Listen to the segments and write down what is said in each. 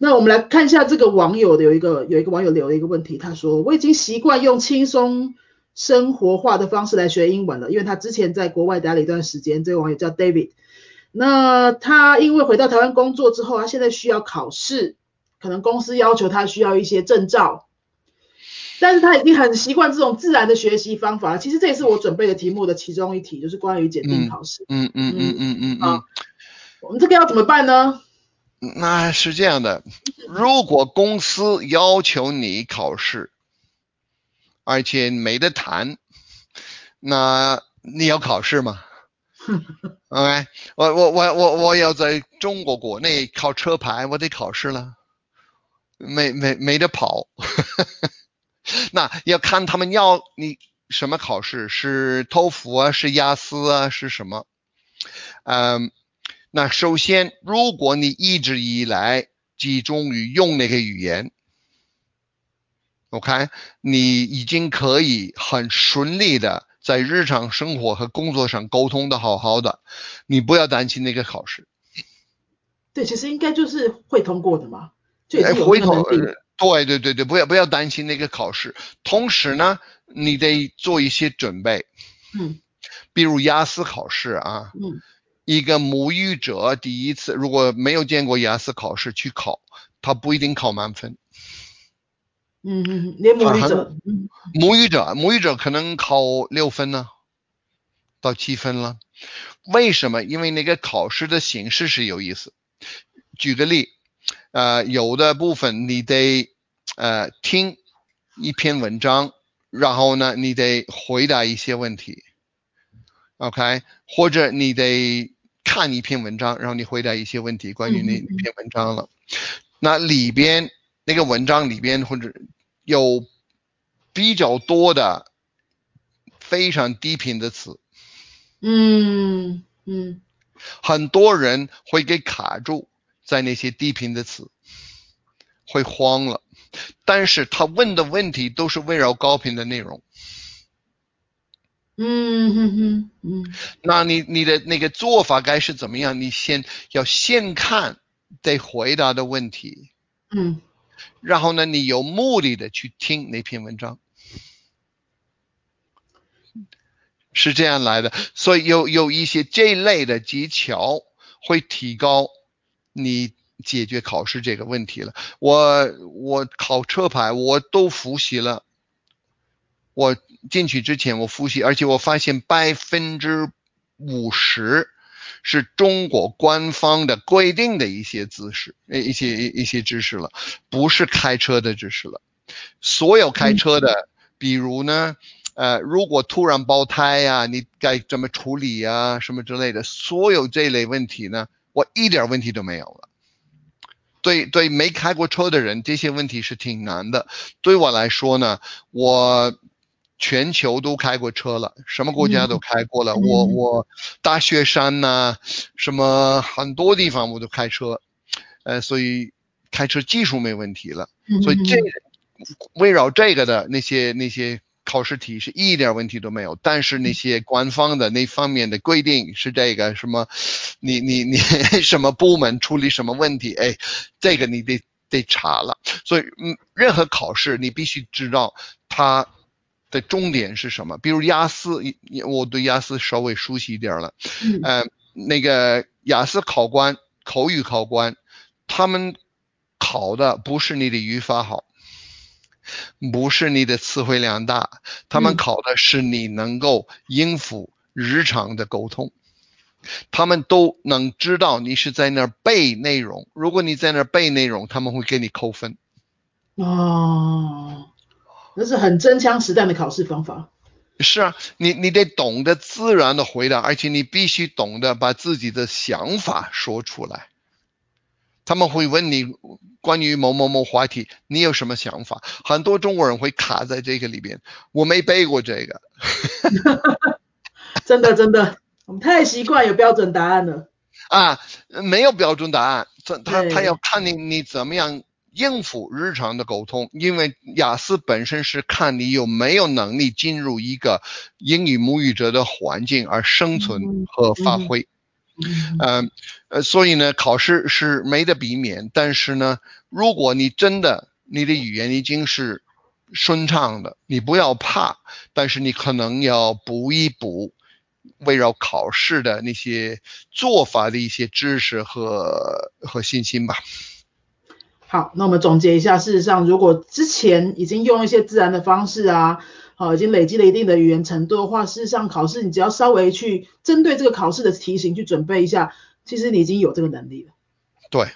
那我们来看一下这个网友的有一个有一个网友留了一个问题，他说我已经习惯用轻松生活化的方式来学英文了，因为他之前在国外待了一段时间。这个网友叫 David，那他因为回到台湾工作之后，他现在需要考试，可能公司要求他需要一些证照，但是他已经很习惯这种自然的学习方法了。其实这也是我准备的题目的其中一题，就是关于检定考试。嗯嗯嗯嗯嗯啊，我们这个要怎么办呢？那是这样的，如果公司要求你考试，而且没得谈，那你要考试吗？OK，我我我我我要在中国国内考车牌，我得考试了，没没没得跑。那要看他们要你什么考试，是托福啊，是雅思啊，是什么？嗯。那首先，如果你一直以来集中于用那个语言，OK，你已经可以很顺利的在日常生活和工作上沟通的好好的，你不要担心那个考试。对，其实应该就是会通过的嘛，就会通。对对对对，不要不要担心那个考试。同时呢，你得做一些准备，嗯，比如雅思考试啊，嗯。一个母语者第一次如果没有见过雅思考试去考，他不一定考满分。嗯嗯，连母语者，母语者母语者可能考六分呢，到七分了。为什么？因为那个考试的形式是有意思。举个例，呃，有的部分你得呃听一篇文章，然后呢，你得回答一些问题。OK，或者你得。看一篇文章，然后你回答一些问题，关于那篇文章了。那里边那个文章里边或者有比较多的非常低频的词，嗯嗯，很多人会给卡住在那些低频的词，会慌了。但是他问的问题都是围绕高频的内容。嗯哼哼，嗯，那你你的那个做法该是怎么样？你先要先看得回答的问题，嗯，然后呢，你有目的的去听那篇文章，是这样来的。所以有有一些这类的技巧会提高你解决考试这个问题了。我我考车牌我都复习了，我。进去之前我复习，而且我发现百分之五十是中国官方的规定的一些知识，呃，一些一些知识了，不是开车的知识了。所有开车的，比如呢，呃，如果突然爆胎呀，你该怎么处理呀，什么之类的，所有这类问题呢，我一点问题都没有了。对对，没开过车的人，这些问题是挺难的。对我来说呢，我。全球都开过车了，什么国家都开过了。我我大雪山呐，什么很多地方我都开车，呃，所以开车技术没问题了。所以这围绕这个的那些那些考试题是一点问题都没有。但是那些官方的那方面的规定是这个什么，你你你 什么部门处理什么问题？哎，这个你得得查了。所以嗯，任何考试你必须知道它。的重点是什么？比如雅思，我对雅思稍微熟悉一点了。嗯，那个雅思考官、口语考官，他们考的不是你的语法好，不是你的词汇量大，他们考的是你能够应付日常的沟通。他们都能知道你是在那儿背内容，如果你在那儿背内容，他们会给你扣分。哦。那是很真枪实弹的考试方法。是啊，你你得懂得自然的回答，而且你必须懂得把自己的想法说出来。他们会问你关于某某某话题，你有什么想法？很多中国人会卡在这个里边。我没背过这个。真的真的，我们太习惯有标准答案了。啊，没有标准答案，他他他要看你你怎么样。应付日常的沟通，因为雅思本身是看你有没有能力进入一个英语母语者的环境而生存和发挥。嗯呃，所以呢，考试是没得避免，但是呢，如果你真的你的语言已经是顺畅的，你不要怕，但是你可能要补一补围绕考试的那些做法的一些知识和和信心吧。好，那我们总结一下，事实上，如果之前已经用一些自然的方式啊，好，已经累积了一定的语言程度的话，事实上考试你只要稍微去针对这个考试的题型去准备一下，其实你已经有这个能力了。对，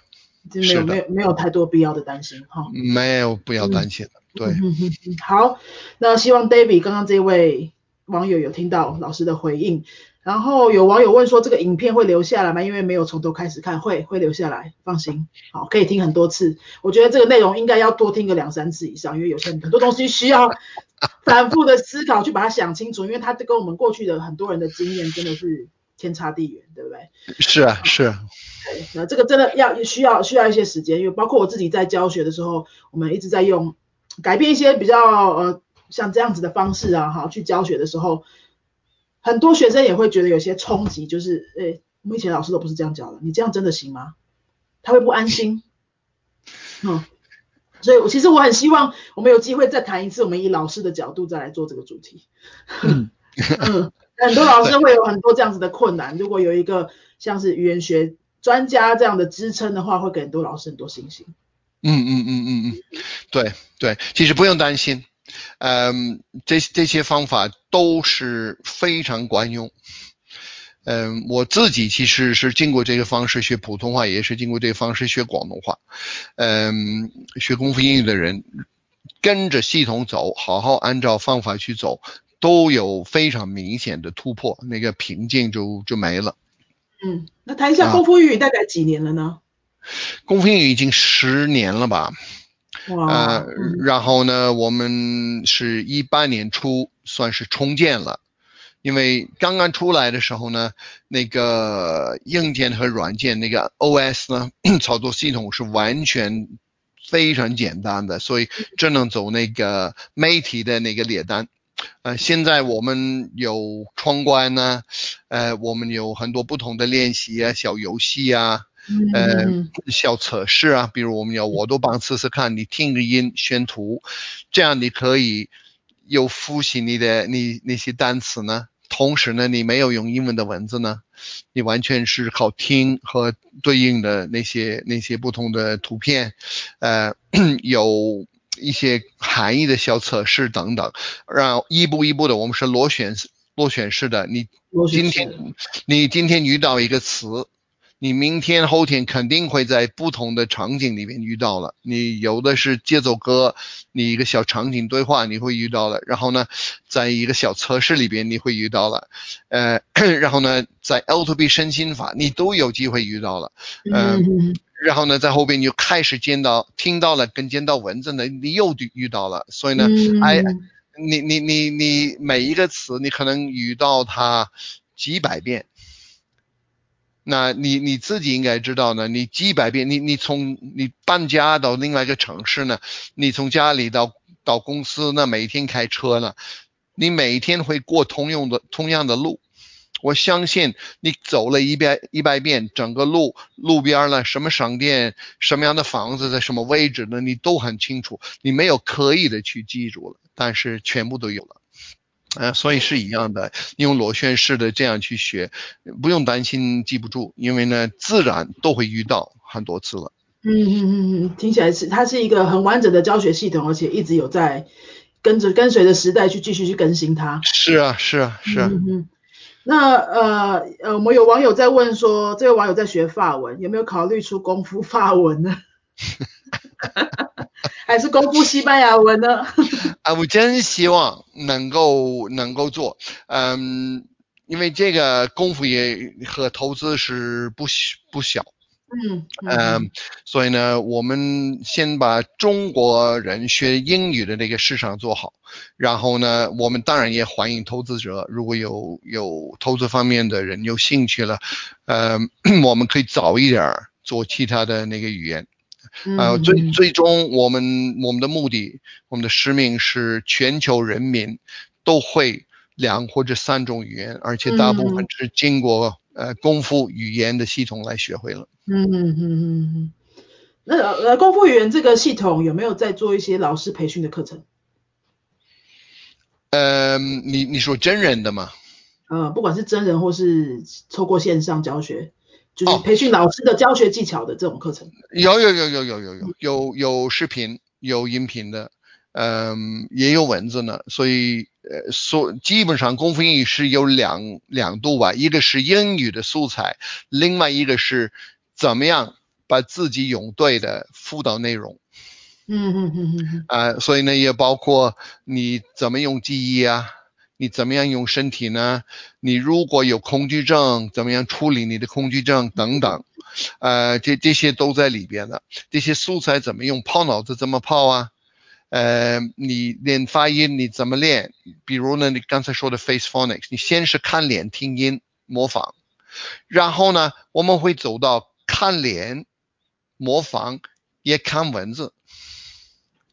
没有没有没有太多必要的担心哈。没有不要担心嗯，对。好，那希望 David 刚刚这位网友有听到老师的回应。然后有网友问说，这个影片会留下来吗？因为没有从头开始看，会会留下来，放心，好，可以听很多次。我觉得这个内容应该要多听个两三次以上，因为有些很多东西需要 反复的思考去把它想清楚，因为它跟我们过去的很多人的经验真的是天差地远，对不对？是啊，是。对，那这个真的要需要需要一些时间，因为包括我自己在教学的时候，我们一直在用改变一些比较呃像这样子的方式啊，哈，去教学的时候。很多学生也会觉得有些冲击，就是，诶，我们以前老师都不是这样教的，你这样真的行吗？他会不安心，嗯，所以，我其实我很希望我们有机会再谈一次，我们以老师的角度再来做这个主题。嗯，很多老师会有很多这样子的困难，如果有一个像是语言学专家这样的支撑的话，会给很多老师很多信心。嗯嗯嗯嗯嗯，对对，其实不用担心。嗯，这这些方法都是非常管用。嗯，我自己其实是经过这个方式学普通话，也是经过这个方式学广东话。嗯，学功夫英语的人跟着系统走，好好按照方法去走，都有非常明显的突破，那个瓶颈就就没了。嗯，那谈一下功夫英语大概几年了呢？功夫英语已经十年了吧？呃，然后呢，我们是一八年初算是重建了，因为刚刚出来的时候呢，那个硬件和软件那个 OS 呢，操作系统是完全非常简单的，所以只能走那个媒体的那个列单。呃，现在我们有闯关呢，呃，我们有很多不同的练习啊，小游戏啊。呃，小测试啊，比如我们要我都帮试试看，你听个音，选图，这样你可以有复习你的你那些单词呢。同时呢，你没有用英文的文字呢，你完全是靠听和对应的那些那些不同的图片，呃，有一些含义的小测试等等，让一步一步的，我们是螺旋螺旋式的。你今天你今天遇到一个词。你明天后天肯定会在不同的场景里面遇到了。你有的是节奏歌，你一个小场景对话你会遇到了。然后呢，在一个小测试里边你会遇到了。呃，然后呢，在 L to B 身心法你都有机会遇到了。嗯。然后呢，在后边你就开始见到、听到了跟见到文字呢，你又遇到了。所以呢，哎，你你你你每一个词你可能遇到它几百遍。那你你自己应该知道呢，你几百遍，你你从你搬家到另外一个城市呢，你从家里到到公司，那每天开车呢，你每天会过通用的同样的路，我相信你走了一百一百遍，整个路路边呢，什么商店，什么样的房子在什么位置呢，你都很清楚，你没有刻意的去记住了，但是全部都有了。呃，所以是一样的，用螺旋式的这样去学，不用担心记不住，因为呢，自然都会遇到很多次了。嗯嗯嗯嗯，听起来是它是一个很完整的教学系统，而且一直有在跟着跟随着时代去继续去更新它。是啊是啊是啊。嗯嗯。那呃呃，我们有网友在问说，这位网友在学法文，有没有考虑出功夫法文呢？还是功夫西班牙文呢？啊，我真希望能够能够做，嗯，因为这个功夫也和投资是不不小，嗯嗯，所以呢，我们先把中国人学英语的那个市场做好，然后呢，我们当然也欢迎投资者，如果有有投资方面的人有兴趣了，呃，我们可以早一点做其他的那个语言。呃，最最终我们我们的目的，我们的使命是全球人民都会两或者三种语言，而且大部分是经过呃功夫语言的系统来学会了。嗯嗯嗯嗯嗯。那呃功夫语言这个系统有没有在做一些老师培训的课程？呃，你你说真人的吗？呃，不管是真人或是透过线上教学，就是培训老师的教学技巧的这种课程。有有有有有有有有有视频有音频的，嗯，也有文字呢。所以呃，所基本上功夫英语是有两两度吧，一个是英语的素材，另外一个是怎么样把自己用对的辅导内容。嗯嗯嗯嗯啊，所以呢，也包括你怎么用记忆啊，你怎么样用身体呢？你如果有恐惧症，怎么样处理你的恐惧症等等，呃，这这些都在里边的。这些素材怎么用？泡脑子怎么泡啊？呃，你练发音你怎么练？比如呢，你刚才说的 face phonics，你先是看脸听音模仿，然后呢，我们会走到看脸模仿，也看文字。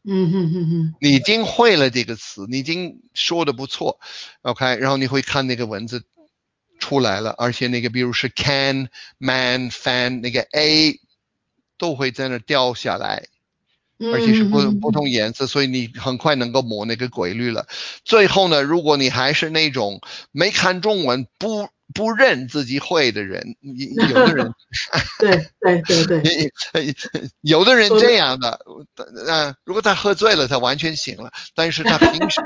嗯哼哼哼，你已经会了这个词，你已经说的不错，OK，然后你会看那个文字出来了，而且那个比如是 can man fan 那个 a 都会在那掉下来，而且是不不同颜色，所以你很快能够摸那个规律了。最后呢，如果你还是那种没看中文不。不认自己会的人，有的人，对对对对，有的人这样的，嗯，如果他喝醉了，他完全醒了，但是他平时，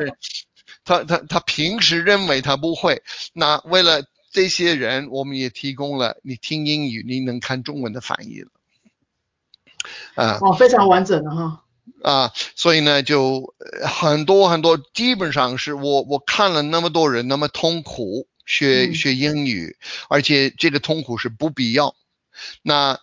他他他平时认为他不会，那为了这些人，我们也提供了你听英语你能看中文的翻译了，啊，哦，非常完整的哈，啊，所以呢，就很多很多，基本上是我我看了那么多人那么痛苦。学学英语，而且这个痛苦是不必要。那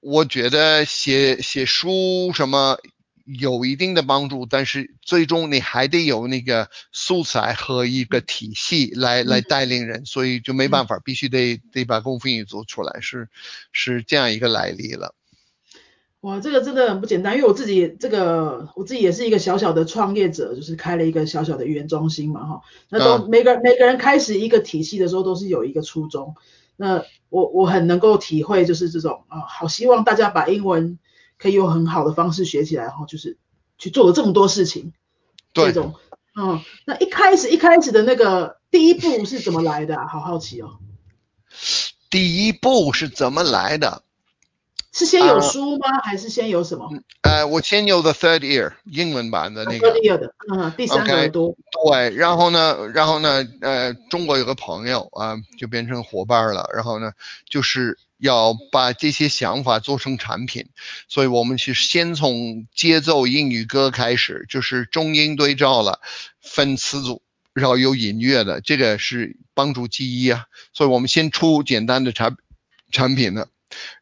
我觉得写写书什么有一定的帮助，但是最终你还得有那个素材和一个体系来来带领人，所以就没办法，必须得得把功夫英语做出来，是是这样一个来历了。哇，这个真的很不简单，因为我自己这个我自己也是一个小小的创业者，就是开了一个小小的语言中心嘛，哈。那都每个每个人开始一个体系的时候，都是有一个初衷。那我我很能够体会，就是这种啊，好希望大家把英文可以用很好的方式学起来，哈，就是去做了这么多事情。这种，嗯，那一开始一开始的那个第一步是怎么来的？好好奇哦。第一步是怎么来的？是先有书吗？还是先有什么？呃，我先有 The Third Ear 英文版的那个。Third Ear 的，嗯，第三个耳朵。对，然后呢，然后呢，呃，中国有个朋友啊，就变成伙伴了。然后呢，就是要把这些想法做成产品，所以我们是先从节奏英语歌开始，就是中英对照了，分词组，然后有音乐的，这个是帮助记忆啊。所以我们先出简单的产产品呢。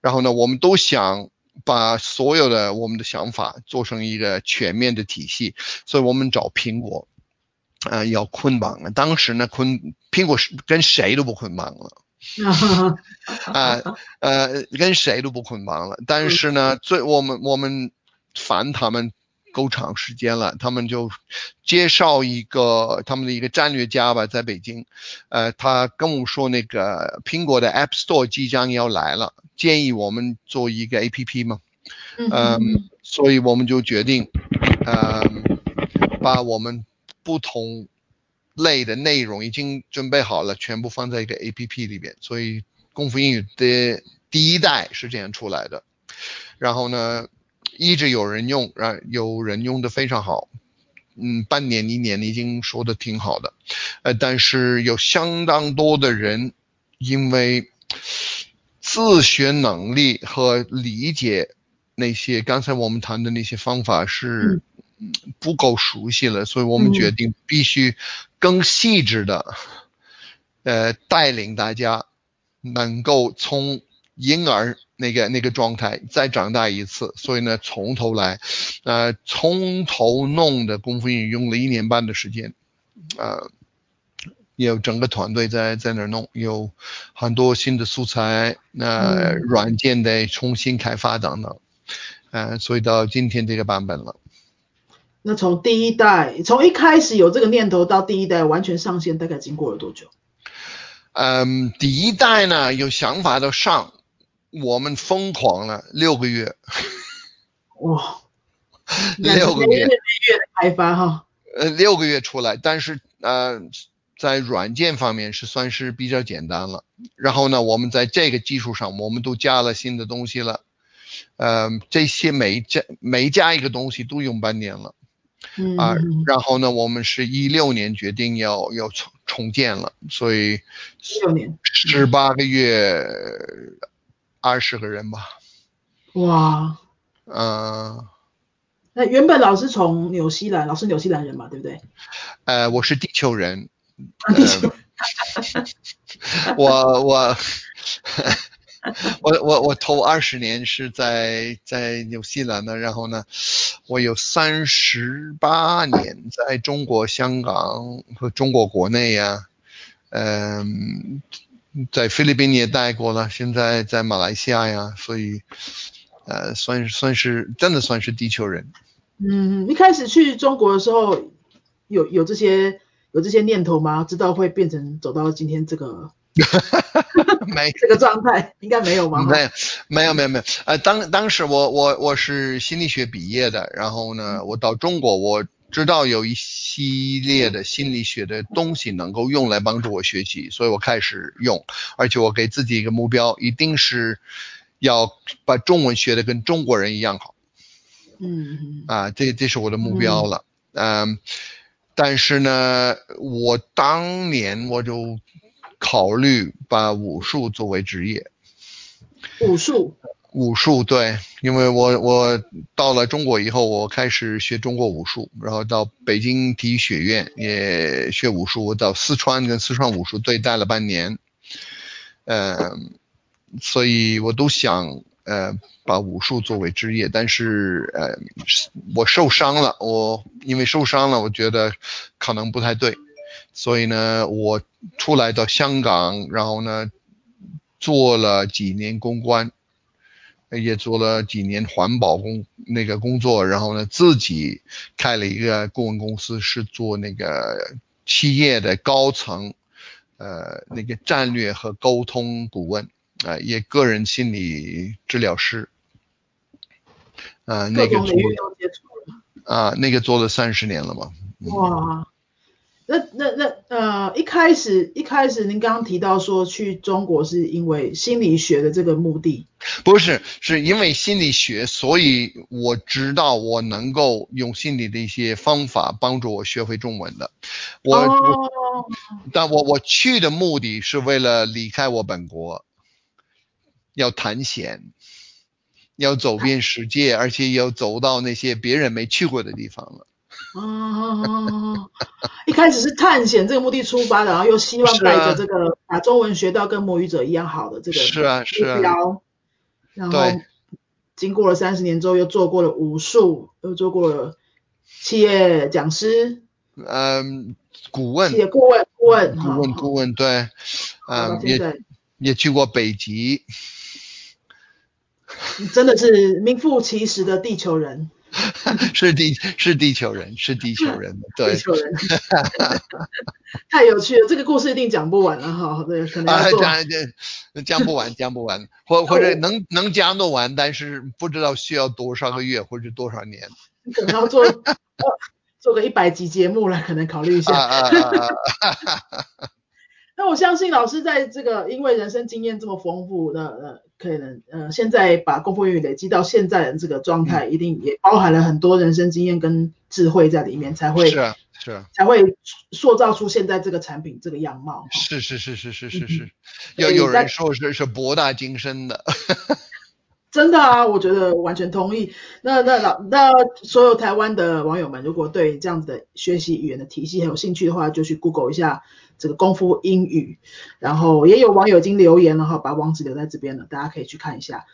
然后呢，我们都想把所有的我们的想法做成一个全面的体系，所以我们找苹果，啊，要捆绑。当时呢，捆苹果是跟谁都不捆绑了，啊，呃，跟谁都不捆绑了。但是呢，最我们我们烦他们。够长时间了，他们就介绍一个他们的一个战略家吧，在北京，呃，他跟我说那个苹果的 App Store 即将要来了，建议我们做一个 APP 嘛，嗯，所以我们就决定，嗯，把我们不同类的内容已经准备好了，全部放在一个 APP 里边，所以功夫英语的第一代是这样出来的，然后呢？一直有人用，啊，有人用的非常好，嗯，半年一年已经说的挺好的，呃，但是有相当多的人因为自学能力和理解那些刚才我们谈的那些方法是不够熟悉了，所以我们决定必须更细致的，呃，带领大家能够从。婴儿那个那个状态再长大一次，所以呢，从头来，呃，从头弄的功夫英语用了一年半的时间，呃，有整个团队在在那弄，有很多新的素材，那软件得重新开发等等，呃，所以到今天这个版本了。那从第一代，从一开始有这个念头到第一代完全上线，大概经过了多久？嗯，第一代呢有想法的上，我们疯狂了六个月，哇，六个月。月的开发哈，呃，六个月出来，但是呃，在软件方面是算是比较简单了。然后呢，我们在这个基础上，我们都加了新的东西了。呃，这些每加每加一个东西都用半年了。嗯。啊。嗯然后呢，我们是一六年决定要要重重建了，所以六年，十八个月，二十个人吧。哇，嗯、那原本老师从纽西兰，老师纽西兰人嘛，对不对？呃，我是地球人，啊地球我我我我我头二十年是在在纽西兰的，然后呢，我有三十八年在中国香港和中国国内呀、嗯、在菲律宾也待过了，现在在马来西亚呀，所以呃，算是算是真的算是地球人。嗯，一开始去中国的时候，有有这些有这些念头吗？知道会变成走到今天这个 没这个状态，应该没有吧？没有，没有，没有，没有。呃，当当时我我我是心理学毕业的，然后呢，我到中国，我知道有一系列的心理学的东西能够用来帮助我学习，所以我开始用，而且我给自己一个目标，一定是要把中文学的跟中国人一样好。嗯。嗯啊，这这是我的目标了。嗯，但是呢，我当年我就考虑把武术作为职业。武术，武术对，因为我我到了中国以后，我开始学中国武术，然后到北京体育学院也学武术，我到四川跟四川武术队待了半年，呃，所以我都想呃把武术作为职业，但是呃我受伤了，我因为受伤了，我觉得可能不太对，所以呢，我出来到香港，然后呢做了几年公关。也做了几年环保工那个工作，然后呢，自己开了一个顾问公司，是做那个企业的高层，呃，那个战略和沟通顾问，啊、也个人心理治疗师，啊、那个做。啊、那个做了三十年了嘛，哇，那那那呃，一开始一开始您刚刚提到说去中国是因为心理学的这个目的，不是，是因为心理学，所以我知道我能够用心理的一些方法帮助我学会中文的，我。我哦，但我我去的目的是为了离开我本国，要探险，要走遍世界，而且要走到那些别人没去过的地方了。哦，一开始是探险这个目的出发的，然后又希望带着这个把中文学到跟母语者一样好的这个是啊是啊。目标，然后经过了三十年之后，又做过了武术，又做过了企业讲师、嗯，顾问。企，业顾问、顾问、顾问，顾问，对，嗯，也也去过北极，真的是名副其实的地球人，是地是地球人，是地球人的，对地，球人，太有趣了，这个故事一定讲不完了哈，对，可能啊。讲这讲不完，讲不完，或或者能能讲得完，但是不知道需要多少个月或者多少年。可能要做呃做个一百集节目了，可能考虑一啊下。啊啊啊！那我相信老师在这个因为人生经验这么丰富的呃，可能呃现在把功夫英语累积到现在的这个状嗯。态，一定也包含了很多人生经验跟智慧在里面，才会是啊是啊。才会塑造出现在这个产品这个样貌。是是是是是是嗯是，有有人说是是博大精深的，真的啊，我觉得完全同意。那那老那所有台湾的网友们，如果对这样子的学习语言的体系很有兴趣的话，就去 Google 一下这个功夫英语。然后也有网友已经留言了哈，把网址留在这边了，大家可以去看一下。